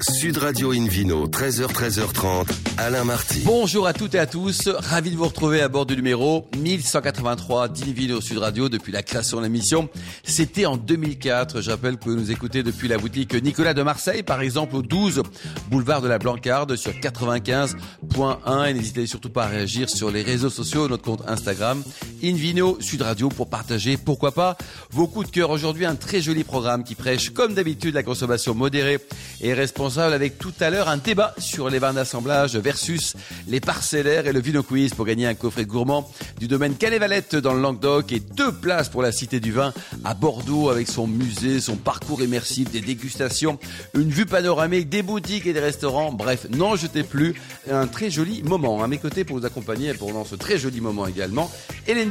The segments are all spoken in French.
Sud Radio Invino, 13h, 13h30, Alain Marty. Bonjour à toutes et à tous, ravi de vous retrouver à bord du numéro 1183 d'Invino Sud Radio depuis la création de l'émission. C'était en 2004, j'appelle que vous nous écoutez depuis la boutique Nicolas de Marseille, par exemple au 12 boulevard de la Blancarde sur 95.1 et n'hésitez surtout pas à réagir sur les réseaux sociaux, notre compte Instagram Invino Sud Radio pour partager, pourquoi pas, vos coups de cœur. Aujourd'hui, un très joli programme qui prêche comme d'habitude la consommation modérée et responsable avec tout à l'heure un débat sur les vins d'assemblage versus les parcellaires et le vino quiz pour gagner un coffret gourmand du domaine Canet-Valette dans le Languedoc et deux places pour la Cité du Vin à Bordeaux avec son musée, son parcours immersif, des dégustations, une vue panoramique des boutiques et des restaurants. Bref, n'en jetez plus. Un très joli moment. À mes côtés pour vous accompagner pendant ce très joli moment également,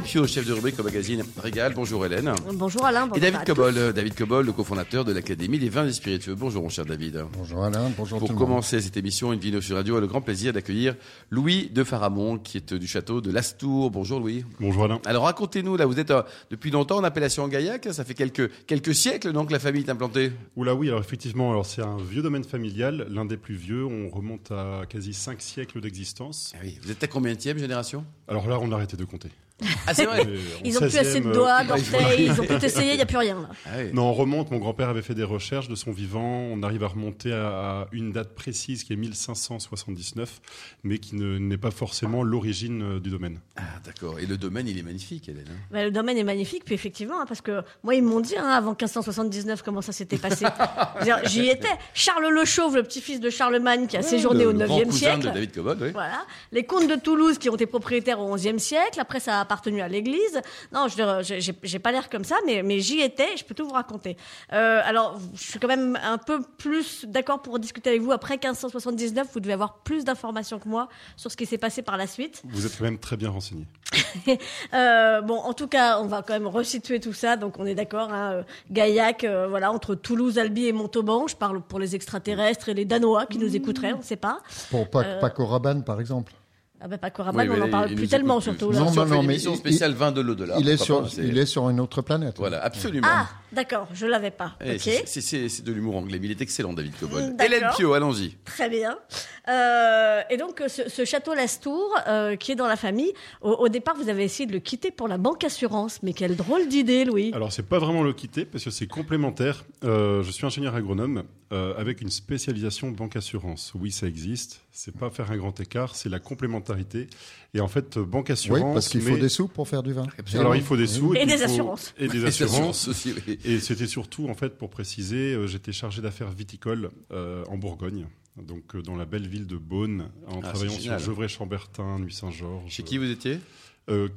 Pio, chef de rubrique au magazine Régal. Bonjour Hélène. Bonjour Alain. Bonjour et David Cobol, David Cobol, le cofondateur de l'Académie des vins et spiritueux. Bonjour mon cher David. Bonjour Alain, bonjour Pour tout le commencer cette émission, une vidéo sur radio, a le grand plaisir d'accueillir Louis de Faramont, qui est du château de Lastour. Bonjour Louis. Bonjour Alain. Alors racontez-nous, là, vous êtes euh, depuis longtemps en appellation Gaillac, ça fait quelques, quelques siècles donc que la famille est implantée Oula oui, alors effectivement, alors c'est un vieux domaine familial, l'un des plus vieux, on remonte à quasi 5 siècles d'existence. Ah oui. Vous êtes à combien de génération? Alors là, on a arrêté de compter. Ah c'est vrai Euh, Ils ont plus assez de 16e, doigts, euh, d'orteils, ils ont tout essayé, il n'y a plus rien. Là. Ah oui. Non, on remonte, mon grand-père avait fait des recherches de son vivant, on arrive à remonter à, une date précise qui est 1579, mais qui ne- n'est pas forcément l'origine euh, du domaine. Ah d'accord. Et le domaine, il est magnifique, Hélène. hein. Bah, le domaine est magnifique, puis effectivement, hein, parce que moi, ils m'ont dit hein, avant 1579 comment ça s'était passé. J'y étais. Charles le Chauve, le petit-fils de Charlemagne, qui a séjourné le, au le grand 9e cousin siècle. de David Cobol, oui. Voilà. Les comtes de Toulouse qui ont été propriétaires au XIe siècle. Après, ça a appartenu à l'Église. Non, je veux dire, j'ai- pas l'air comme ça, mais, mais j'y étais. Je peux tout vous raconter. Euh, alors, je suis quand même un peu plus d'accord pour discuter avec vous. Après 1579, vous devez avoir plus d'informations que moi sur ce qui s'est passé par la suite. Vous êtes quand même très bien renseigné. Euh, bon, en tout cas, on va quand même resituer tout ça. Donc, on est d'accord. Hein, euh, Gaillac, euh, voilà, entre Toulouse, Albi et Montauban. Je parle pour les extraterrestres et les Danois qui nous écouteraient. On ne sait pas. Pour Pa- Euh, Paco Rabanne, par exemple. Ah ben, Paco Rabanne, Oui, on n'en parle plus tellement, surtout. Non, Là. Non, non, fait non, une mais émission il- spéciale vin de l'au-delà. il, est sur, pas, il est sur une autre planète. Voilà, absolument. Ah, d'accord, je l'avais pas. Eh, ok. c'est- de l'humour anglais, mais il est excellent, David Cobol. D'accord. Hélène Pio, allons-y. Très bien. Euh, et donc, ce, ce château Lastour, euh, qui est dans la famille, au, au départ, vous avez essayé de le quitter pour la banque assurance. Mais quelle drôle d'idée, Louis. Alors, c'est pas vraiment le quitter parce que c'est complémentaire. Euh, je suis ingénieur agronome euh, avec une spécialisation banque assurance. Oui, ça existe. C'est pas faire un grand écart, c'est la complémentarité. Et en fait, euh, banque Oui, assurance. parce qu'il faut mais- des sous pour faire du vin. Alors, il faut des sous. Et des faut- assurances. Et des assurances. aussi, oui. Et c'était surtout, en fait, pour préciser, euh, j'étais chargé d'affaires viticoles euh, en Bourgogne. Donc, euh, dans la belle ville de Beaune, en Ah, travaillant sur. Gevrey-Chambertin, Nuit-Saint-Georges. Chez qui vous étiez? euh,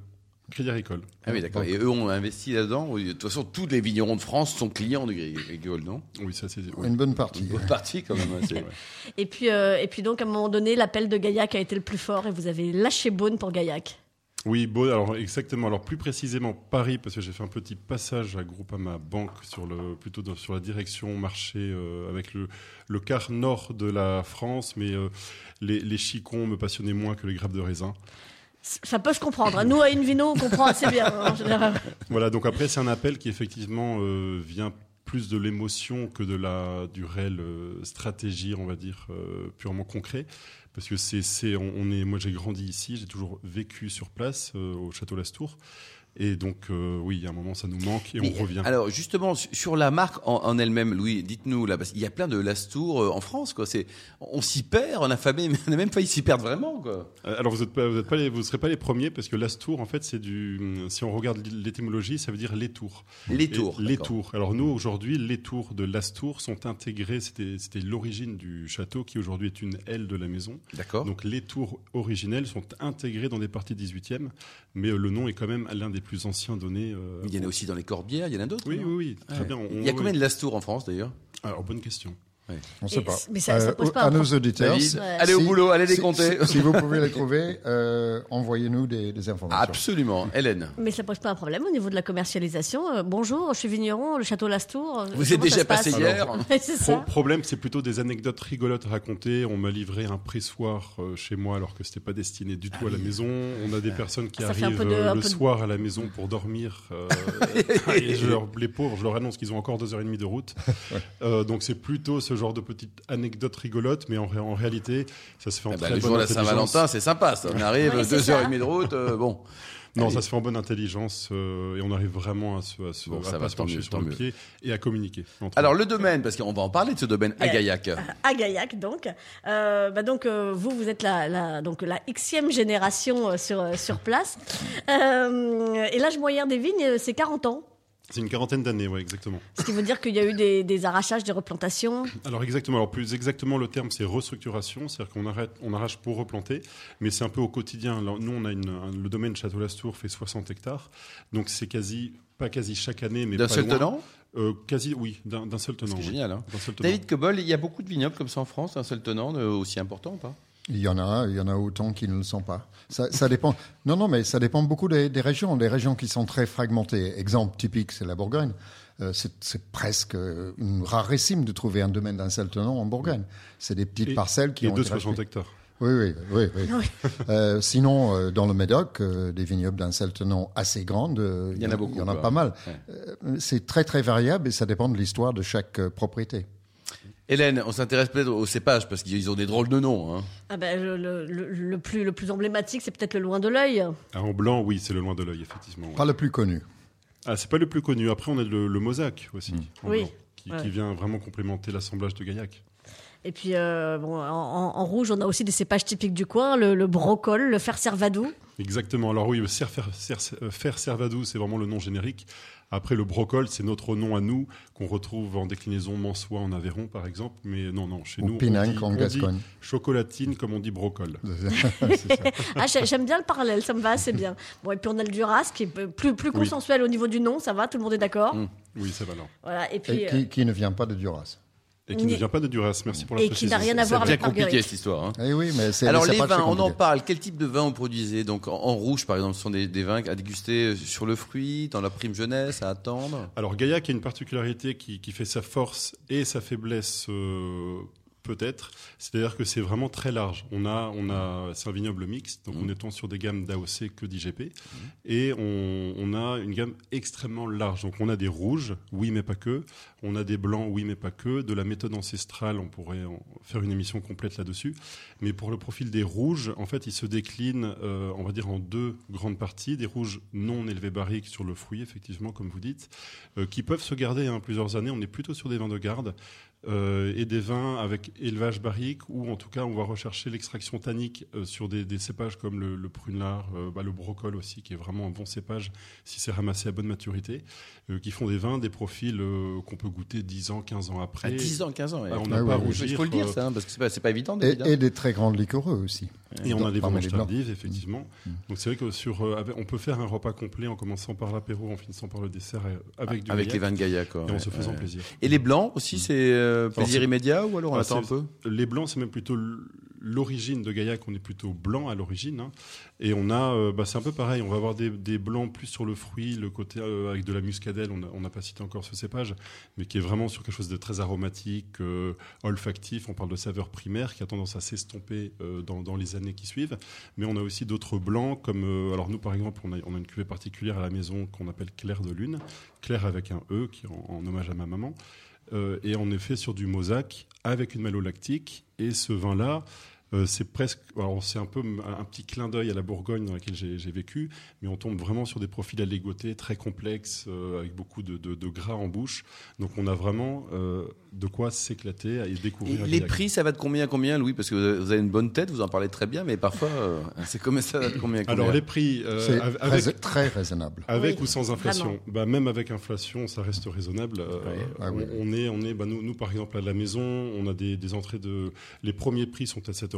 Crédit Agricole. Ah oui, d'accord. Et eux ont investi là-dedans De toute façon, tous les vignerons de France sont clients de Grégol, non? Oui, ça c'est. oui. Une bonne partie. Une bonne partie, quand même. Et puis, euh, et puis donc, à un moment donné, l'appel de Gaillac a été le plus fort et vous avez lâché Beaune pour Gaillac. Oui, Beaune, alors exactement. Alors plus précisément Paris, parce que j'ai fait un petit passage à Groupama Banque sur le plutôt dans- sur la direction marché euh, avec le, le quart nord de la France, mais euh, les, les chicons me passionnaient moins que les grappes de raisin. Ça peut se comprendre. hein. Nous, à Invino, on comprend assez bien. hein. Voilà, donc après c'est un appel qui effectivement euh, vient plus de l'émotion que de la du réel euh, stratégie, on va dire euh, purement concret, parce que c'est on, on est moi j'ai grandi ici, j'ai toujours vécu sur place au château Lastour. Et donc, euh, oui, il y a un moment, ça nous manque et Mais, on revient. Alors justement su- sur la marque en, en elle-même, Louis, dites-nous là, parce qu'il y a plein de Lastour euh, en France, quoi. C'est, on s'y perd, on a famé, on a même failli s'y perdre vraiment, quoi. Euh, Alors, vous êtes pas, vous êtes pas les, vous serez pas les premiers parce que l'Astour, en fait, c'est du. Si on regarde l'étymologie, ça veut dire les tours. Les Et tours. Les tours. Alors nous, aujourd'hui, les tours de l'Astour sont intégrés. C'était c'était l'origine du château qui aujourd'hui est une aile de la maison. D'accord. Donc les tours originelles sont intégrées dans des parties 18e, mais le nom est quand même l'un des plus anciens donnés. euh, Il y en a aussi dans les Corbières, il y en a d'autres. Oui, oui, oui, très Ouais. bien. on- Il y a combien de Lastour en France d'ailleurs? Alors, bonne question. On ne sait Et- pas. mais ça- ça pose pas à un nos problème. auditeurs, si- allez au boulot, allez les si- compter. Si, si vous pouvez les trouver, euh, envoyez-nous des, des informations. Absolument, Hélène. Mais ça pose pas un problème au niveau de la commercialisation. Euh, bonjour, je suis vigneron, le château Lastour. euh, Vous êtes déjà passe passé hier Pro- ça. problème, c'est plutôt des anecdotes rigolotes à raconter. On m'a livré un pressoir euh, chez moi alors que c'était pas destiné du tout à la maison. On a des personnes qui arrivent de- euh, un le de- soir à la maison pour dormir. euh, et je leur- les pauvres, je leur annonce qu'ils ont encore deux heures et demie de route. Euh, donc c'est plutôt ce ce genre de petites anecdotes rigolotes, mais en, en réalité, ça se fait en Eh ben, très le bonne jour de la intelligence. Saint-Valentin, c'est sympa ça. On arrive Ouais, deux heures et demie de route, euh, bon. Non, Allez. ça se fait en bonne intelligence euh, et on arrive vraiment à se, à se, Bon, à ça pas va, se mieux, sur le mieux. pied et à communiquer. Alors nous. le domaine, parce qu'on va en parler de ce domaine à Euh, Gaillac. à Gaillac donc. Euh, bah donc euh, vous vous êtes la, la donc la xème génération euh, sur euh, sur place. Euh, et l'âge moyen des vignes euh, c'est 40 ans. C'est une quarantaine d'années, ouais, exactement. Ce qui veut dire qu'il y a eu des, des arrachages, des replantations. Alors exactement, alors plus exactement le terme c'est restructuration, c'est-à-dire qu'on arrête, on arrache pour replanter, mais c'est un peu au quotidien. Alors, nous on a une, un- le domaine Château-Lastour fait 60 hectares, donc c'est quasi pas quasi chaque année, mais D'un seul loin. tenant Euh, Quasi, oui, d'un d'un seul tenant. C'est oui. génial. Hein. D'un seul tenant. David Cobol, il y a beaucoup de vignobles comme ça en France, un seul tenant euh, aussi important ou pas? Il y en a, il y en a autant qui ne le sont pas. Ça, ça dépend. Non, non, mais ça dépend beaucoup des, des régions. Des régions qui sont très fragmentées. Exemple typique, c'est la Bourgogne. Euh, c'est c'est presque euh, une rarissime de trouver un domaine d'un seul tenant en Bourgogne. C'est des petites Et- parcelles qui Et ont de été 60 rachetées. hectares. Oui, oui, oui. oui. Oui. Euh, sinon, euh, dans le Médoc, euh, des vignobles d'un seul tenant assez grandes, euh, Il y en a beaucoup, Il y en a quoi. pas mal. Ouais. Euh, c'est très, très variable et ça dépend de l'histoire de chaque euh, propriété. Hélène, on s'intéresse peut-être aux cépages parce qu'ils ont des drôles de noms. Hein. Ah ben, le, le- le- le plus le plus emblématique c'est peut-être le loin de l'œil. Ah, en blanc, oui, c'est le loin de l'œil, effectivement. ouais. Pas le plus connu. Ah, c'est pas le plus connu. Après, on a le, le mosaque aussi, en Oui. blanc, qui, Ouais. qui vient vraiment complémenter l'assemblage de Gaillac. Et puis euh, bon, en, en- en rouge on a aussi des cépages typiques du coin, le, le brocol, le fer servadou. Exactement. Alors oui, le fer, servadou, c'est vraiment le nom générique. Après, le brocol, c'est notre nom à nous, qu'on retrouve en déclinaison mansois en Aveyron, par exemple. Mais non, non, chez Ou nous, Pinanque on en dit, on dit Gascogne. chocolatine, comme on dit brocol. Ah, j'ai- j'aime bien le parallèle, ça me va assez bien. Bon, et puis on a le Duras qui est plus, plus Oui. consensuel au niveau du nom, ça va, tout le monde est d'accord. Mm. Oui, ça va alors. Voilà, et puis. Et euh, qui, qui ne vient pas de Duras. Et qui ne vient pas de Duras. Merci pour la Et qui n'a rien à C'est voir bien avec compliqué Marguerite. cette histoire. Hein. Eh oui, mais c'est Alors c'est les vins, on en compliqué. parle. Quel type de vin vous produisez Donc en, en rouge, par exemple, ce sont des, des vins à déguster sur le fruit, dans la prime jeunesse, à attendre? Alors Gaillac a une particularité qui, qui fait sa force et sa faiblesse euh, peut-être, c'est-à-dire que c'est vraiment très large. On a, on a, c'est un vignoble mixte, donc Mhm. on est tant sur des gammes d'AOC que d'IGP, et on, on a une gamme extrêmement large. Donc on a des rouges, oui mais pas que, on a des blancs, oui mais pas que, de la méthode ancestrale, on pourrait en faire une émission complète là-dessus. Mais pour le profil des rouges, en fait, il se décline, euh, on va dire, en deux grandes parties. Des rouges non élevés barriques sur le fruit, effectivement, comme vous dites, euh, qui peuvent se garder hein, plusieurs années. On est plutôt sur des vins de garde. Euh, et des vins avec élevage barrique, ou en tout cas, on va rechercher l'extraction tannique euh, sur des, des cépages comme le, le prunelard, euh, bah, le brocol aussi, qui est vraiment un bon cépage si c'est ramassé à bonne maturité, euh, qui font des vins, des profils euh, qu'on peut goûter 10 ans, 15 ans après. À 10 ans, 15 ans. ouais. Ah, on Ah n'a pas oui. rougir. Il faut le dire, ça, hein, parce que c'est pas, c'est pas évident. Et, et des très grands liquoreux aussi. Et on a des vendanges tardives, effectivement. Mm. Donc c'est vrai que sur, euh, avec- on peut faire un repas complet en commençant par l'apéro, en finissant par le dessert avec du Avec les Gaillac, vins de Gaïa, quoi. et en ouais, se faisant ouais. plaisir. Et les blancs aussi, c'est euh, plaisir immédiat ou alors on Ah, attend un peu? Les blancs, c'est même plutôt l'origine de Gaillac, on est plutôt blanc à l'origine. hein. Et on a, euh, bah, c'est un peu pareil, on va avoir des, des blancs plus sur le fruit, le côté euh, avec de la muscadelle, on n'a pas cité encore ce cépage, mais qui est vraiment sur quelque chose de très aromatique, euh, olfactif, on parle de saveur primaire qui a tendance à s'estomper dans, dans les années qui suivent. Mais on a aussi d'autres blancs, comme, alors nous par exemple, on a, on a une cuvée particulière à la maison qu'on appelle Clair de Lune, Clair avec un E, qui est en, en hommage à ma maman. Euh, et en effet sur du mosaque avec une malolactique. Et ce vin-là, euh, c'est presque, alors c'est un peu un petit clin d'œil à la Bourgogne dans laquelle j'ai vécu, mais on tombe vraiment sur des profils allégotés, très complexes, euh, avec beaucoup de, gras en bouche. Donc on a vraiment euh, de quoi s'éclater et découvrir. Les prix, ça va de combien à combien, Louis? Parce que vous avez une bonne tête, vous en parlez très bien, mais parfois, c'est comme ça, ça va de combien à combien? Alors les prix, c'est avec, très raisonnable. Avec ou sans inflation bah, Même avec inflation, ça reste raisonnable. Ah on, est, on est bah, nous, nous, par exemple, à la maison, on a des, entrées de. Les premiers prix sont à 7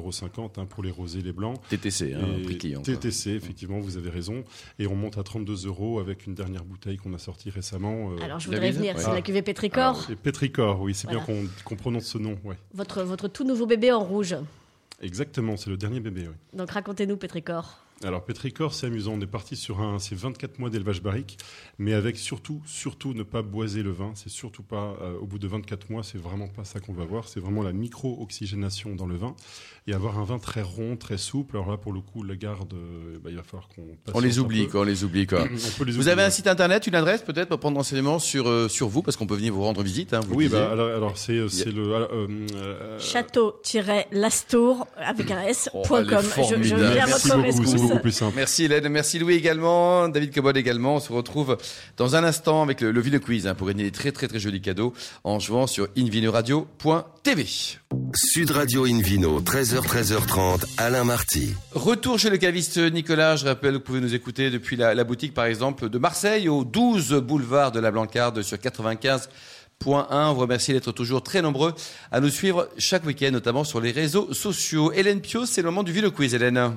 Hein, pour les rosés, les blancs. TTC, hein, prix client. TTC, effectivement, vous avez raison. Et on monte à 32 euros avec une dernière bouteille qu'on a sortie récemment. Euh, Alors je voudrais venir, c'est ah. la cuvée Pétricor. Ah, Pétricor, oui, c'est bien qu'on prononce ce nom. Votre, votre tout nouveau bébé en rouge. Exactement, c'est le dernier bébé. Oui. Donc racontez-nous Pétricor. Alors Pétricor, c'est amusant. On est parti sur un, c'est 24 mois d'élevage barrique, mais avec surtout, surtout ne pas boiser le vin. C'est surtout pas euh, au bout de 24 mois, c'est vraiment pas ça qu'on va voir. C'est vraiment la micro-oxygénation dans le vin et avoir un vin très rond, très souple. Alors là, pour le coup, la garde, euh, bah, il va falloir qu'on. On les oublie, quoi. On les oublie, quoi. On peut les Vous oublier. avez un site internet, une adresse peut-être pour prendre renseignement sur euh, sur vous, parce qu'on peut venir vous rendre visite. Hein, vous Oui, bah, alors, alors c'est c'est le. euh, euh, Château-Lastour avec un S. Oh. Je, je viens à votre beaucoup. Beaucoup plus simple. Merci Hélène, merci Louis également, David Cobol également. On se retrouve dans un instant avec le, le Vino Quiz hein, pour gagner des très très très jolis cadeaux en jouant sur invinoradio.tv. Sud Radio Invino, 13h, 13h30, Alain Marty. Retour chez le caviste Nicolas. Je rappelle que vous pouvez nous écouter depuis la, la boutique, par exemple, de Marseille au 12 boulevard de la Blancarde sur 95.1. On vous remercie d'être toujours très nombreux à nous suivre chaque week-end, notamment sur les réseaux sociaux. Hélène Pio, c'est le moment du Vino Quiz, Hélène.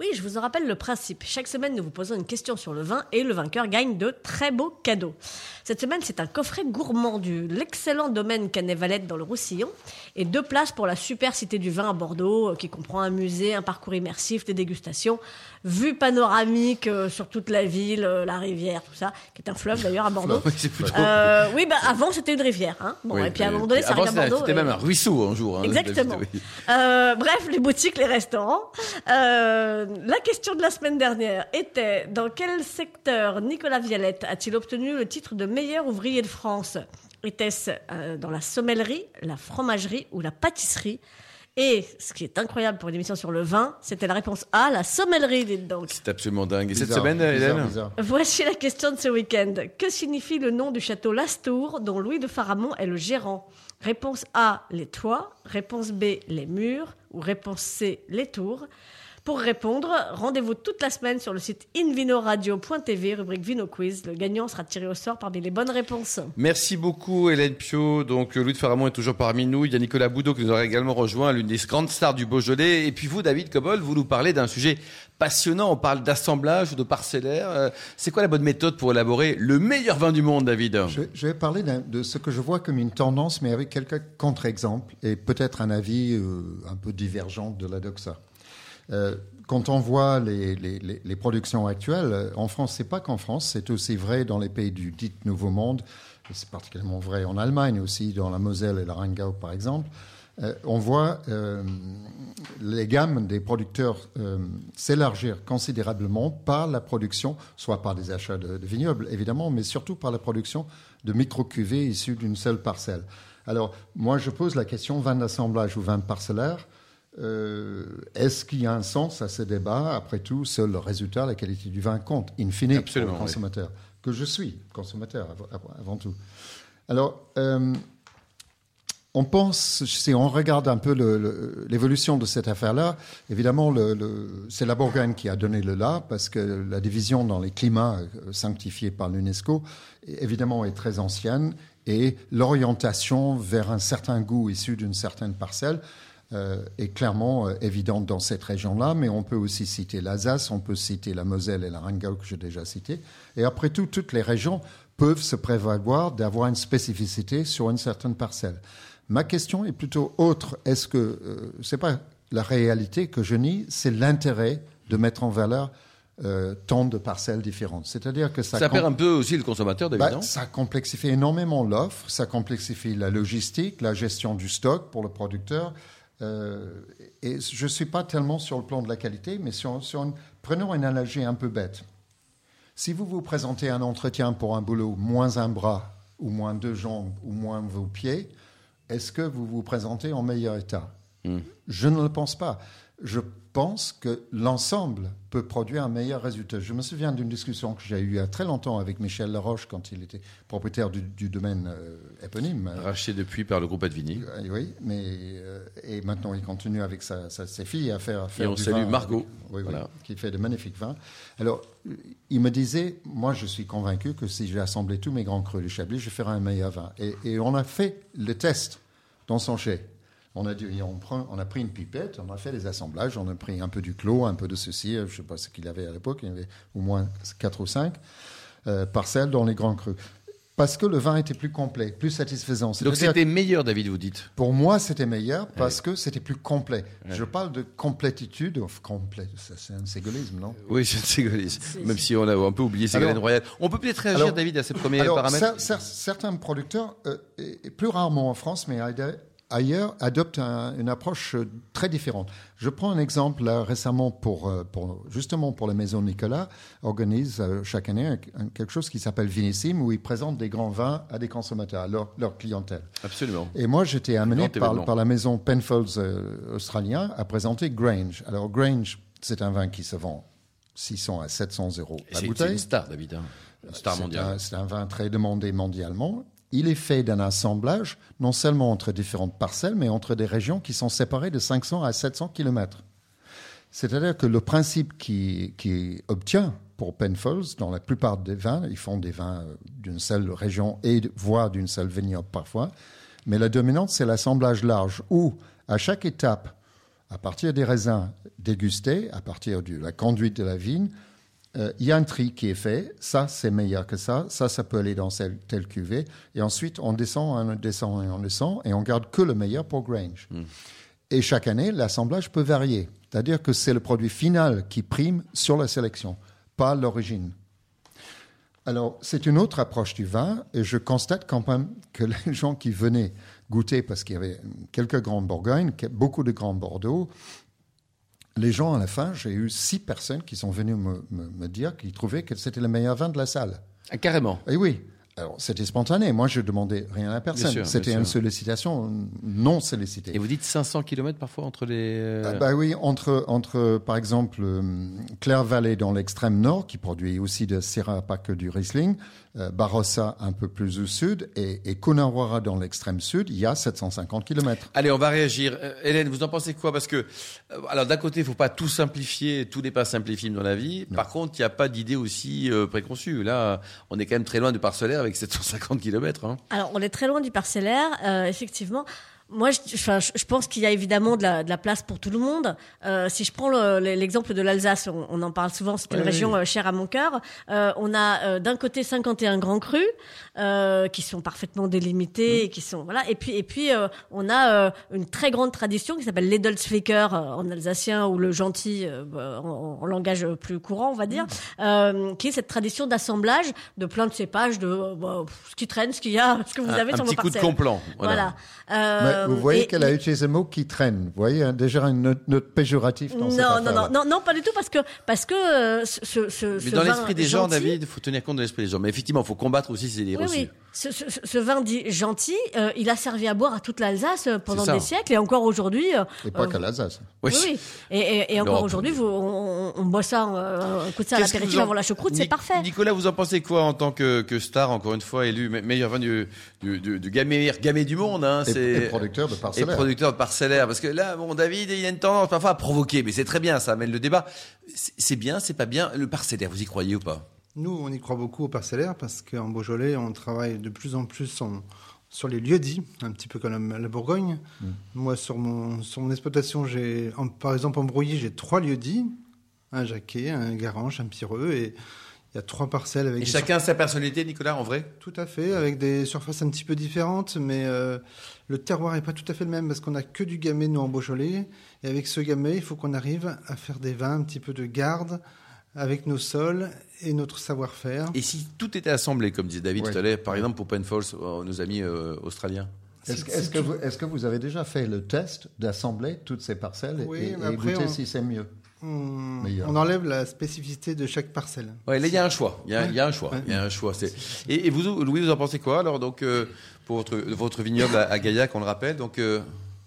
Oui, je vous en rappelle le principe. Chaque semaine, nous vous posons une question sur le vin et le vainqueur gagne de très beaux cadeaux. Cette semaine, c'est un coffret gourmand du l'excellent domaine Canet-Valette dans le Roussillon et deux places pour la super cité du vin à Bordeaux euh, qui comprend un musée, un parcours immersif, des dégustations, vue panoramique euh, sur toute la ville, euh, la rivière, tout ça, qui est un fleuve d'ailleurs à Bordeaux. Euh, oui, bah avant c'était une rivière. Hein. Bon, Oui, et puis à un moment donné, ça à Bordeaux. C'était et- même un ruisseau un jour. hein. Exactement. Euh, bref, les boutiques, les restaurants. Euh, la question de la semaine dernière était dans quel secteur Nicolas Vialette a-t-il obtenu le titre de meilleur ouvrier de France? Était-ce euh, dans la sommellerie, la fromagerie ou la pâtisserie? Et ce qui est incroyable pour une émission sur le vin, c'était la réponse A, la sommellerie, dites donc. C'est absolument dingue. Et cette semaine, bizarre, Hélène bizarre. Voici la question de ce week-end. Que signifie le nom du château Lastour dont Louis de Faramond est le gérant? Réponse A, les toits. Réponse B, les murs. Ou réponse C, les tours. Pour répondre, rendez-vous toute la semaine sur le site invinoradio.tv, rubrique Vino Quiz. Le gagnant sera tiré au sort parmi les bonnes réponses. Merci beaucoup Hélène Pio. Donc euh, Louis de Faramond est toujours parmi nous. Il y a Nicolas Boudot qui nous aura également rejoint, l'une des grandes stars du Beaujolais. Et puis vous, David Cobol, vous nous parlez d'un sujet passionnant. On parle d'assemblage ou de parcellaire. Euh, C'est quoi la bonne méthode pour élaborer le meilleur vin du monde, David Je, je vais parler de ce que je vois comme une tendance, mais avec quelques contre-exemples et peut-être un avis euh, un peu divergent de la doxa. Euh, quand on voit les, productions actuelles, euh, en France, c'est pas qu'en France, c'est aussi vrai dans les pays du dit Nouveau Monde, c'est particulièrement vrai en Allemagne aussi, dans la Moselle et la Rheingau par exemple. Euh, on voit les gammes des producteurs s'élargir considérablement par la production, soit par des achats de, de vignobles évidemment, mais surtout par la production de micro-cuvées issues d'une seule parcelle. Alors, moi, je pose la question vin d'assemblage ou vin parcellaire. Euh, Est-ce qu'il y a un sens à ce débat Après tout, seul le résultat, la qualité du vin compte, in fine, Absolument, pour le consommateur. Que je suis consommateur av- av- avant tout. Alors, euh, on pense, si on regarde un peu l'évolution de cette affaire-là, évidemment, le- le- c'est la Bourgogne qui a donné le là, parce que la division dans les climats euh, sanctifiés par l'UNESCO, évidemment, est très ancienne, et l'orientation vers un certain goût issu d'une certaine parcelle est clairement euh, évidente dans cette région-là, mais on peut aussi citer l'Alsace, on peut citer la Moselle et la Rheingau que j'ai déjà cité. Et après tout, toutes les régions peuvent se prévaloir d'avoir une spécificité sur une certaine parcelle. Ma question est plutôt autre. Est-ce que euh, c'est pas la réalité que je nie, c'est l'intérêt de mettre en valeur euh, tant de parcelles différentes? C'est-à-dire que ça, Ça perd un peu aussi le consommateur, bah, non ça complexifie énormément l'offre, ça complexifie la logistique, la gestion du stock pour le producteur. Euh, et je ne suis pas tellement sur le plan de la qualité, mais sur, sur une- prenons une analogie un peu bête. Si vous vous présentez à un entretien pour un boulot moins un bras, ou moins deux jambes, ou moins vos pieds, est-ce que vous vous présentez en meilleur état? Je ne le pense pas. Je pense que l'ensemble peut produire un meilleur résultat. Je me souviens d'une discussion que j'ai eue il y a très longtemps avec Michel Laroche quand il était propriétaire du, du domaine euh, éponyme. Racheté depuis par le groupe Advini. Euh, oui, mais euh, et maintenant il continue avec sa, sa- ses filles à faire, à faire on du salue vin Margot. oui, qui fait de magnifiques vins. Alors, il me disait, moi je suis convaincu que si j'ai assemblé tous mes grands crus du Chablis, je ferai un meilleur vin. Et, et on a fait le test dans son chai. On a, dû, on, prend- on a pris une pipette, on a fait des assemblages, on a pris un peu du clos, un peu de ceci, euh, je ne sais pas ce qu'il avait à l'époque, il y avait au moins quatre ou cinq euh, parcelles dans les grands crus. parce que le vin était plus complet, plus satisfaisant. Donc c'était meilleur, David, vous dites? Pour moi, c'était meilleur parce que c'était plus complet. Je parle de complétitude. Of, complet, c'est un ségolisme, non? Oui, c'est Ségolène. Même si on a un peu oublié Ségolène Royal. On peut peut-être réagir, Alors- David, à ces premiers Alors, paramètres? cer- cer- certains producteurs, euh, et plus rarement en France, mais ailleurs, adoptent un- une approche euh, très différente. Je prends un exemple là, récemment pour, euh, pour justement pour la maison Nicolas organise euh, chaque année quelque chose qui s'appelle Vinissime où ils présentent des grands vins à des consommateurs, à leur, leur clientèle. Absolument. Et moi, j'étais amené par, la maison Penfolds euh, australien à présenter Grange. Alors Grange, c'est un vin qui se vend 600 à 700 euros la C'est c'est bouteille. une star, David. hein. Une star C'est mondiale. un- C'est un vin très demandé mondialement. Il est fait d'un assemblage, non seulement entre différentes parcelles, mais entre des régions qui sont séparées de 500 à 700 kilomètres. C'est-à-dire que le principe qui, obtient pour Penfolds, dans la plupart des vins, ils font des vins euh, d'une seule région et voire d'une seule vignoble parfois, mais la dominante, c'est l'assemblage large, où à chaque étape, à partir des raisins dégustés, à partir de la conduite de la vigne, euh, il y a un tri qui est fait. Ça, c'est meilleur que ça. Ça, ça peut aller dans telle, telle cuvée. Et ensuite, on descend, on descend et on descend, et on garde que le meilleur pour Grange. Et chaque année, l'assemblage peut varier. C'est-à-dire que c'est le produit final qui prime sur la sélection, pas l'origine. Alors, c'est une autre approche du vin, et je constate quand même que les gens qui venaient goûter, parce qu'il y avait quelques grands Bourgognes, beaucoup de grands Bordeaux, les gens, à la fin, j'ai eu six personnes qui sont venues me, me- me dire qu'ils trouvaient que c'était le meilleur vin de la salle. Ah, carrément. Et oui, alors c'était spontané. Moi, je demandais rien à personne. C'était une sollicitation non sollicitée. Et vous dites 500 km parfois entre les. euh, Ah bah oui, entre, entre par exemple euh, Claire-Vallée dans l'extrême nord, qui produit aussi de Syrah, pas que du Riesling, euh, Barossa un peu plus au sud, et, et dans l'extrême sud, il y a 750 km. Allez, on va réagir. Hélène, vous en pensez quoi? Parce que, alors d'un côté, il faut pas tout simplifier, tout n'est pas simplifiable dans la vie. Par contre, il n'y a pas d'idée aussi préconçue. Là, on est quand même très loin du parcellaire avec 750 km. Hein. Alors, on est très loin du parcellaire, euh, effectivement. Moi, je, enfin, je je pense qu'il y a évidemment de la, de la place pour tout le monde. Euh, si je prends le- l'exemple de l'Alsace, on, on en parle souvent, c'est une Oui, région oui. euh, chère à mon cœur. Euh, on a euh, d'un côté 51 grands crus euh, qui sont parfaitement délimités, et qui sont voilà. Et puis et puis euh, on a euh, une très grande tradition qui s'appelle l'Edelsfeker euh, en alsacien ou le gentil euh, en, en langage plus courant, on va dire, euh, qui est cette tradition d'assemblage de plein de cépages, de euh, bah, ce qui traîne, ce qu'il y a, ce que vous Un, avez un sur petit vos coup de complant. Voilà. Mais Euh, vous voyez et- qu'elle a utilisé le mot qui traîne. Vous voyez hein, déjà une note, note péjorative dans cette non, non, non, non, non, pas du tout, parce que, parce que euh, ce, ce, ce, Mais dans l'esprit des gens, David, il faut tenir compte de l'esprit des gens. Mais effectivement, il faut combattre aussi ces idées Oui, reçues. oui. Ce, ce, ce- ce vin dit gentil, euh, il a servi à boire à toute l'Alsace euh, pendant des siècles et encore aujourd'hui. euh, Et pas euh, qu'à l'Alsace. Oui. Oui, oui. Et, et, et encore aujourd'hui, on, on boit ça, euh, on coûte ça à l'apéritif en- avant la choucroute, c'est parfait. Nicolas, vous en pensez quoi en tant que, que star, encore une fois, élu me- meilleur vin du, du, du, du gamay, gamay du monde hein, Et, c'est- et producteur de Et parcellaire. producteur de parcellaire. Parce que là, bon, David, il a une tendance parfois à provoquer, mais c'est très bien, ça amène le débat. C'est bien, c'est pas bien. Le parcellaire, vous y croyez ou pas? Nous, on y croit beaucoup au parcellaire parce qu'en Beaujolais, on travaille de plus en plus en- sur les lieux dits, un petit peu comme la, Bourgogne. Mm. Moi, sur mon, sur mon exploitation, j'ai, par exemple, en Brouilly, j'ai trois lieux dits un Jacquet, un Garanche, un Pireux, et il y a trois parcelles avec Et chacun a sa personnalité, Nicolas, en vrai Tout à fait, avec des surfaces un petit peu différentes, mais euh, le terroir n'est pas tout à fait le même parce qu'on n'a que du gamay, nous, en Beaujolais. Et avec ce gamay, il faut qu'on arrive à faire des vins un petit peu de garde avec nos sols et notre savoir-faire. Et si tout était assemblé, comme disait David Ouais. tout à l'heure, par exemple pour Penfolds, euh, nos amis euh, australiens Est-ce que, vous, est-ce que vous avez déjà fait le test d'assembler toutes ces parcelles Oui, et, et après, goûter on- si c'est mieux On, Meilleur. on enlève la spécificité de chaque parcelle. Ouais, là, il y a un choix. Il y a, il y a un choix. Il y a un choix. C'est- Et, et vous, Louis, vous en pensez quoi Alors, donc, euh, pour votre, votre vignoble à, à Gaillac, on le rappelle. Donc, euh,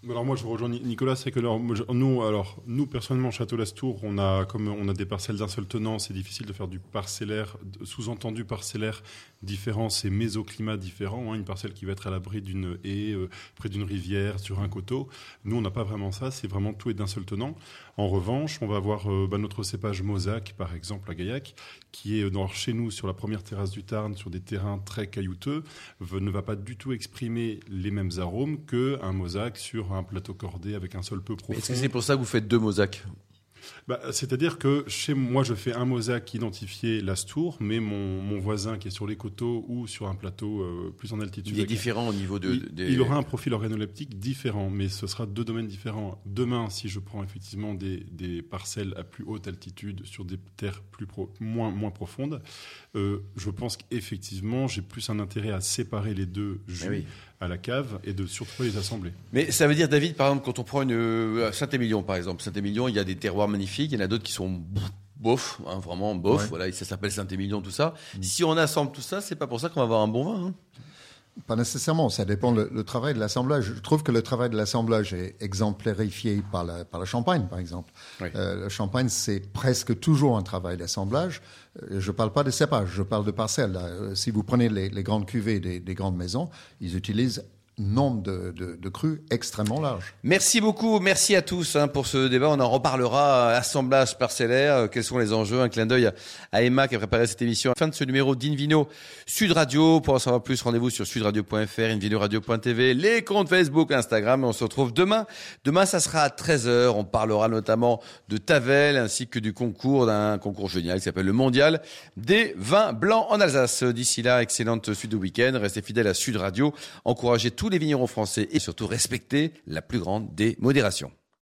Alors moi je rejoins Ni- Nicolas, c'est que nous alors nous personnellement Château Lastour, on a comme on a des parcelles d'un seul tenant, c'est difficile de faire du parcellaire sous-entendu parcellaire différent, c'est mésoclimat différent, hein, une parcelle qui va être à l'abri d'une haie, euh, près d'une rivière, sur un coteau. Nous on n'a pas vraiment ça, c'est vraiment tout est d'un seul tenant. En revanche, on va avoir euh, bah, notre cépage Mosaque par exemple à Gaillac, qui est dans, chez nous sur la première terrasse du Tarn sur des terrains très caillouteux, ne va pas du tout exprimer les mêmes arômes que un Mosaque sur un plateau cordé avec un sol peu profond. est-ce que c'est pour ça que vous faites deux mosaques bah, C'est-à-dire que chez moi, je fais un mosaque identifié l'Astour, mais mon, mon, voisin qui est sur les coteaux ou sur un plateau euh, plus en altitude. Il est différent au niveau de. Il, des... il aura un profil organoleptique différent, mais ce sera deux domaines différents. Demain, si je prends effectivement des, des parcelles à plus haute altitude sur des terres plus pro, moins, moins profondes, euh, je pense qu'effectivement, j'ai plus un intérêt à séparer les deux jus. À la cave et de surtout les assembler. Mais ça veut dire, David, par exemple, quand on prend une euh, Saint-Émilion, par exemple, Saint-Émilion, il y a des terroirs magnifiques, il y en a d'autres qui sont bof, hein, vraiment bof. Ouais. Voilà, ça s'appelle Saint-Émilion, tout ça. Si on assemble tout ça, c'est pas pour ça qu'on va avoir un bon vin. Hein. Pas nécessairement, ça dépend le, le travail de l'assemblage. Je trouve que le travail de l'assemblage est exemplarifié par la, par la champagne, par exemple. Oui. Euh, le champagne, c'est presque toujours un travail d'assemblage. Euh, je ne parle pas de cépage, je parle de parcelles. Euh, Si vous prenez les, les grandes cuvées des, des, grandes maisons, ils utilisent nombre de, de, de crus extrêmement large. Merci beaucoup, merci à tous hein, pour ce débat. On en reparlera. Assemblage parcellaire, euh, quels sont les enjeux Un clin d'œil à Emma qui a préparé cette émission. Fin de ce numéro d'Invino Sud Radio. Pour en savoir plus, rendez-vous sur sudradio.fr, invinoradio.tv, les comptes Facebook, Instagram. On se retrouve demain. Demain, ça sera à 13h. On parlera notamment de Tavel ainsi que du concours, d'un concours génial qui s'appelle le Mondial des vins blancs en Alsace. D'ici là, excellente suite de week-end. Restez fidèles à Sud Radio. Encouragez tous les vignerons français et surtout respectez la plus grande des modérations.